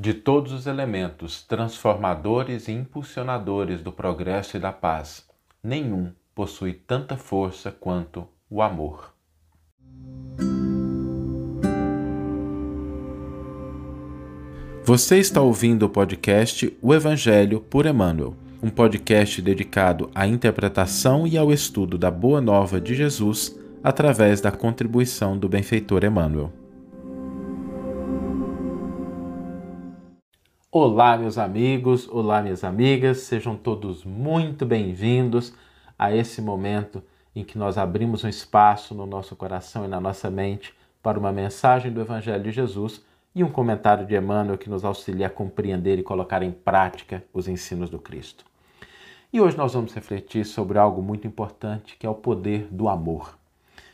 De todos os elementos transformadores e impulsionadores do progresso e da paz, nenhum possui tanta força quanto o amor. Você está ouvindo o podcast O Evangelho por Emmanuel, um podcast dedicado à interpretação e ao estudo da Boa Nova de Jesus através da contribuição do benfeitor Emmanuel. Olá, meus amigos, olá, minhas amigas, sejam todos muito bem-vindos a esse momento em que nós abrimos um espaço no nosso coração e na nossa mente para uma mensagem do Evangelho de Jesus e um comentário de Emmanuel que nos auxilia a compreender e colocar em prática os ensinos do Cristo. E hoje nós vamos refletir sobre algo muito importante que é o poder do amor.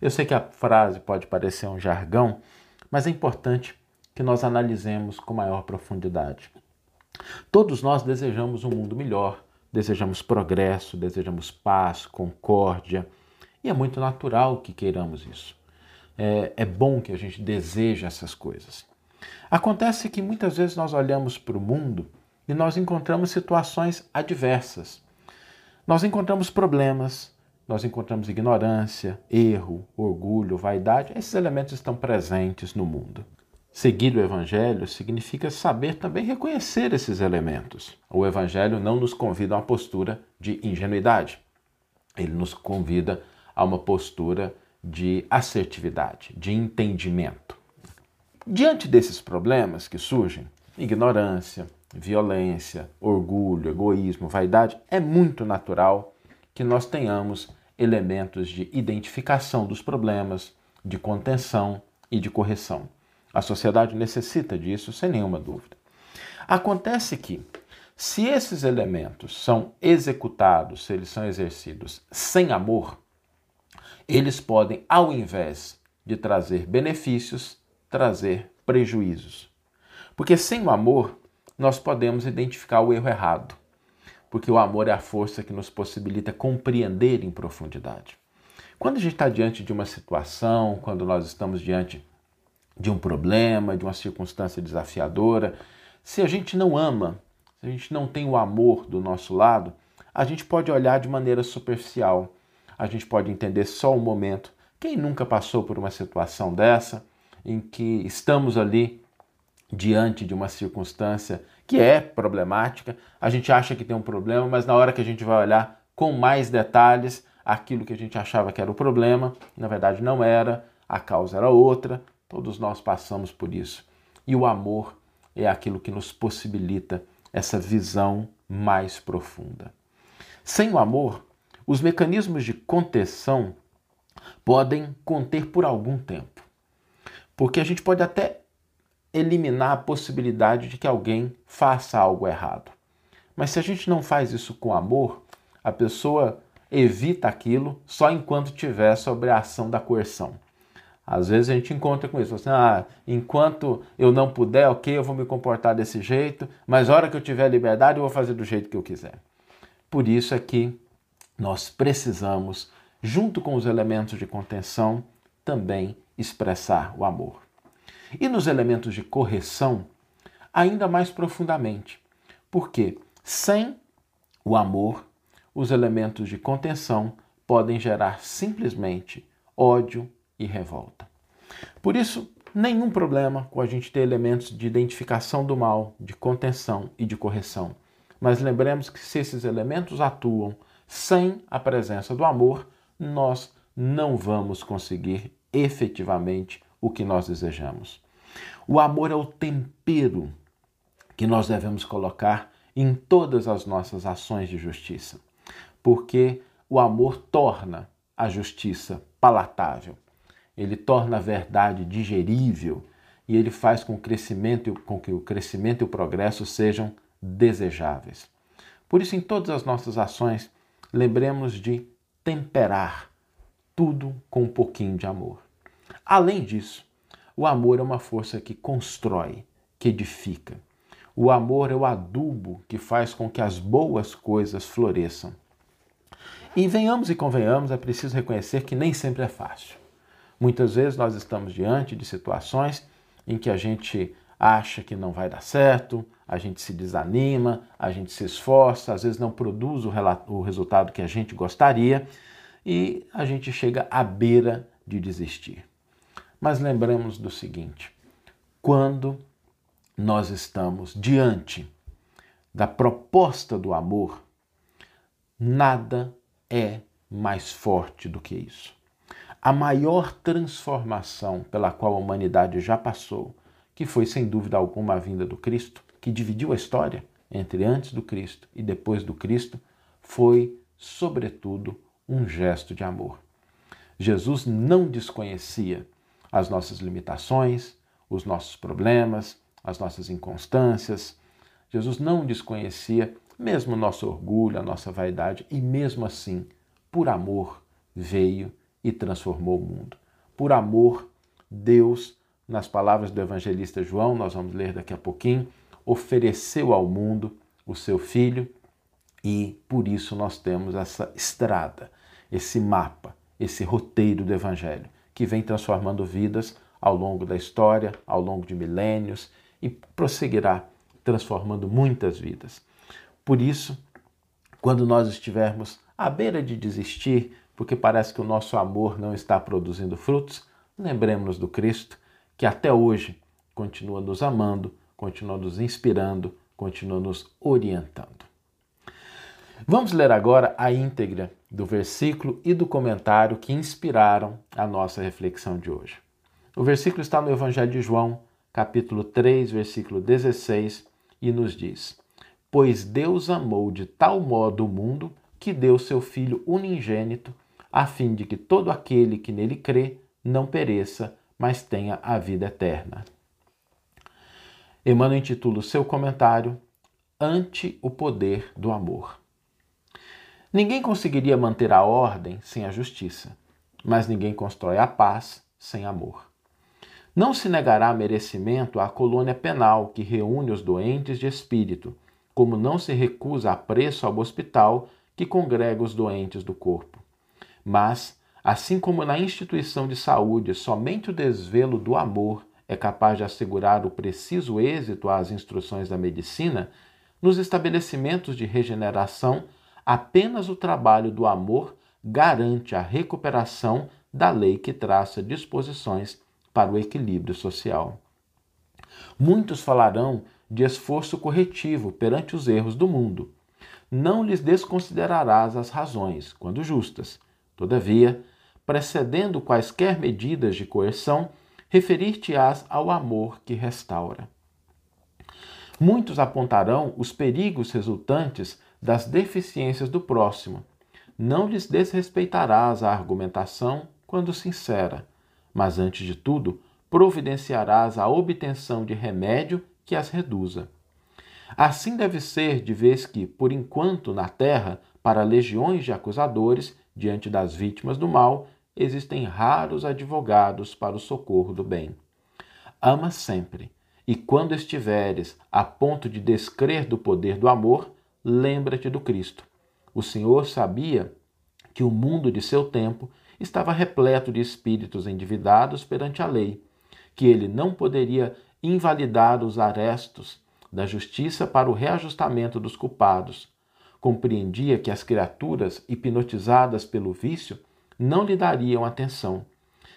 Eu sei que a frase pode parecer um jargão, mas é importante que nós analisemos com maior profundidade. Todos nós desejamos um mundo melhor, desejamos progresso, desejamos paz, concórdia, e é muito natural que queiramos isso. É, é bom que a gente deseje essas coisas. Acontece que muitas vezes nós olhamos para o mundo e nós encontramos situações adversas. Nós encontramos problemas, nós encontramos ignorância, erro, orgulho, vaidade. Esses elementos estão presentes no mundo. Seguir o Evangelho significa saber também reconhecer esses elementos. O Evangelho não nos convida a uma postura de ingenuidade, ele nos convida a uma postura de assertividade, de entendimento. Diante desses problemas que surgem, ignorância, violência, orgulho, egoísmo, vaidade, é muito natural que nós tenhamos elementos de identificação dos problemas, de contenção e de correção. A sociedade necessita disso, sem nenhuma dúvida. Acontece que, se esses elementos são executados, se eles são exercidos sem amor, eles podem, ao invés de trazer benefícios, trazer prejuízos. Porque sem o amor, nós podemos identificar o erro errado. Porque o amor é a força que nos possibilita compreender em profundidade. Quando a gente está diante de uma situação, quando nós estamos diante de um problema, de uma circunstância desafiadora, se a gente não ama, se a gente não tem o amor do nosso lado, a gente pode olhar de maneira superficial, a gente pode entender só o momento. Quem nunca passou por uma situação dessa, em que estamos ali diante de uma circunstância que é problemática, a gente acha que tem um problema, mas na hora que a gente vai olhar com mais detalhes, aquilo que a gente achava que era o problema, na verdade não era, a causa era outra, Todos nós passamos por isso. E o amor é aquilo que nos possibilita essa visão mais profunda. Sem o amor, os mecanismos de contenção podem conter por algum tempo. Porque a gente pode até eliminar a possibilidade de que alguém faça algo errado. Mas se a gente não faz isso com amor, a pessoa evita aquilo só enquanto tiver sobre a ação da coerção. Às vezes a gente encontra com isso, assim, ah, enquanto eu não puder, ok, eu vou me comportar desse jeito, mas a hora que eu tiver liberdade eu vou fazer do jeito que eu quiser. Por isso é que nós precisamos, junto com os elementos de contenção, também expressar o amor. E nos elementos de correção, ainda mais profundamente, porque sem o amor, os elementos de contenção podem gerar simplesmente ódio, e revolta. Por isso, nenhum problema com a gente ter elementos de identificação do mal, de contenção e de correção. Mas lembremos que se esses elementos atuam sem a presença do amor, nós não vamos conseguir efetivamente o que nós desejamos. O amor é o tempero que nós devemos colocar em todas as nossas ações de justiça, porque o amor torna a justiça palatável ele torna a verdade digerível e ele faz com, crescimento, com que o crescimento e o progresso sejam desejáveis. Por isso, em todas as nossas ações, lembremos de temperar tudo com um pouquinho de amor. Além disso, o amor é uma força que constrói, que edifica. O amor é o adubo que faz com que as boas coisas floresçam. E venhamos e convenhamos, é preciso reconhecer que nem sempre é fácil. Muitas vezes nós estamos diante de situações em que a gente acha que não vai dar certo, a gente se desanima, a gente se esforça, às vezes não produz o, o resultado que a gente gostaria e a gente chega à beira de desistir. Mas lembramos do seguinte: quando nós estamos diante da proposta do amor, nada é mais forte do que isso. A maior transformação pela qual a humanidade já passou, que foi sem dúvida alguma a vinda do Cristo, que dividiu a história entre antes do Cristo e depois do Cristo, foi, sobretudo, um gesto de amor. Jesus não desconhecia as nossas limitações, os nossos problemas, as nossas inconstâncias. Jesus não desconhecia mesmo o nosso orgulho, a nossa vaidade, e mesmo assim, por amor, veio e transformou o mundo. Por amor, Deus, nas palavras do evangelista João, nós vamos ler daqui a pouquinho, ofereceu ao mundo o seu filho e por isso nós temos essa estrada, esse mapa, esse roteiro do evangelho que vem transformando vidas ao longo da história, ao longo de milênios e prosseguirá transformando muitas vidas. Por isso, quando nós estivermos à beira de desistir, porque parece que o nosso amor não está produzindo frutos, lembremos-nos do Cristo, que até hoje continua nos amando, continua nos inspirando, continua nos orientando. Vamos ler agora a íntegra do versículo e do comentário que inspiraram a nossa reflexão de hoje. O versículo está no Evangelho de João, capítulo 3, versículo 16, e nos diz: Pois Deus amou de tal modo o mundo que deu seu Filho unigênito, a fim de que todo aquele que nele crê não pereça, mas tenha a vida eterna. Emmanuel intitula o seu comentário Ante o Poder do Amor. Ninguém conseguiria manter a ordem sem a justiça, mas ninguém constrói a paz sem amor. Não se negará merecimento à colônia penal que reúne os doentes de espírito, como não se recusa a preço ao hospital que congrega os doentes do corpo. Mas, assim como na instituição de saúde somente o desvelo do amor é capaz de assegurar o preciso êxito às instruções da medicina, nos estabelecimentos de regeneração apenas o trabalho do amor garante a recuperação da lei que traça disposições para o equilíbrio social. Muitos falarão de esforço corretivo perante os erros do mundo. Não lhes desconsiderarás as razões, quando justas. Todavia, precedendo quaisquer medidas de coerção, referir-te-ás ao amor que restaura. Muitos apontarão os perigos resultantes das deficiências do próximo. Não lhes desrespeitarás a argumentação quando sincera, mas antes de tudo, providenciarás a obtenção de remédio que as reduza. Assim deve ser, de vez que, por enquanto na terra, para legiões de acusadores, diante das vítimas do mal, existem raros advogados para o socorro do bem. Ama sempre, e quando estiveres a ponto de descrer do poder do amor, lembra-te do Cristo. O Senhor sabia que o mundo de seu tempo estava repleto de espíritos endividados perante a lei, que ele não poderia invalidar os arestos da justiça para o reajustamento dos culpados. Compreendia que as criaturas hipnotizadas pelo vício não lhe dariam atenção,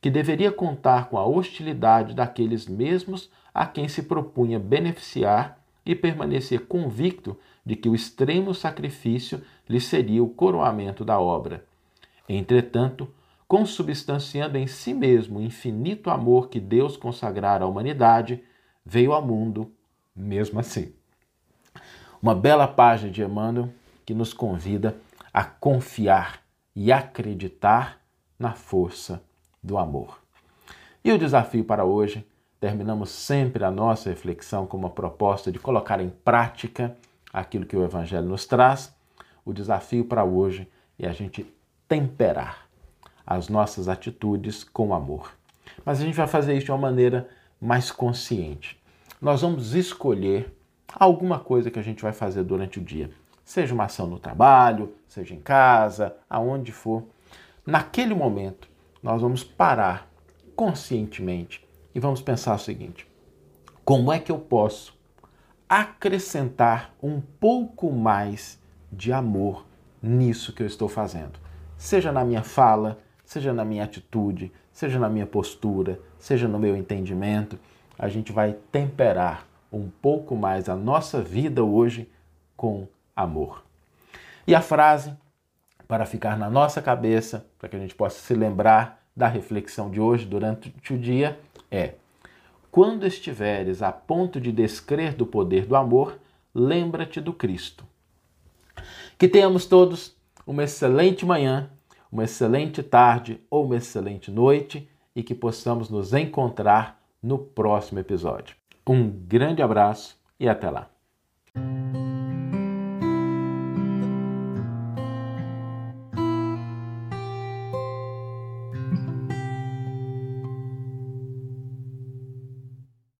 que deveria contar com a hostilidade daqueles mesmos a quem se propunha beneficiar e permanecer convicto de que o extremo sacrifício lhe seria o coroamento da obra. Entretanto, consubstanciando em si mesmo o infinito amor que Deus consagrara à humanidade, veio ao mundo mesmo assim. Uma bela página de Emmanuel que nos convida a confiar e acreditar na força do amor. E o desafio para hoje terminamos sempre a nossa reflexão com uma proposta de colocar em prática aquilo que o Evangelho nos traz. O desafio para hoje é a gente temperar as nossas atitudes com amor. Mas a gente vai fazer isso de uma maneira mais consciente. Nós vamos escolher alguma coisa que a gente vai fazer durante o dia, seja uma ação no trabalho, seja em casa, aonde for. Naquele momento, nós vamos parar conscientemente e vamos pensar o seguinte: Como é que eu posso acrescentar um pouco mais de amor nisso que eu estou fazendo? Seja na minha fala, seja na minha atitude, seja na minha postura, seja no meu entendimento, a gente vai temperar um pouco mais a nossa vida hoje com amor. E a frase, para ficar na nossa cabeça, para que a gente possa se lembrar da reflexão de hoje durante o dia, é: Quando estiveres a ponto de descrer do poder do amor, lembra-te do Cristo. Que tenhamos todos uma excelente manhã, uma excelente tarde ou uma excelente noite e que possamos nos encontrar no próximo episódio. Um grande abraço e até lá!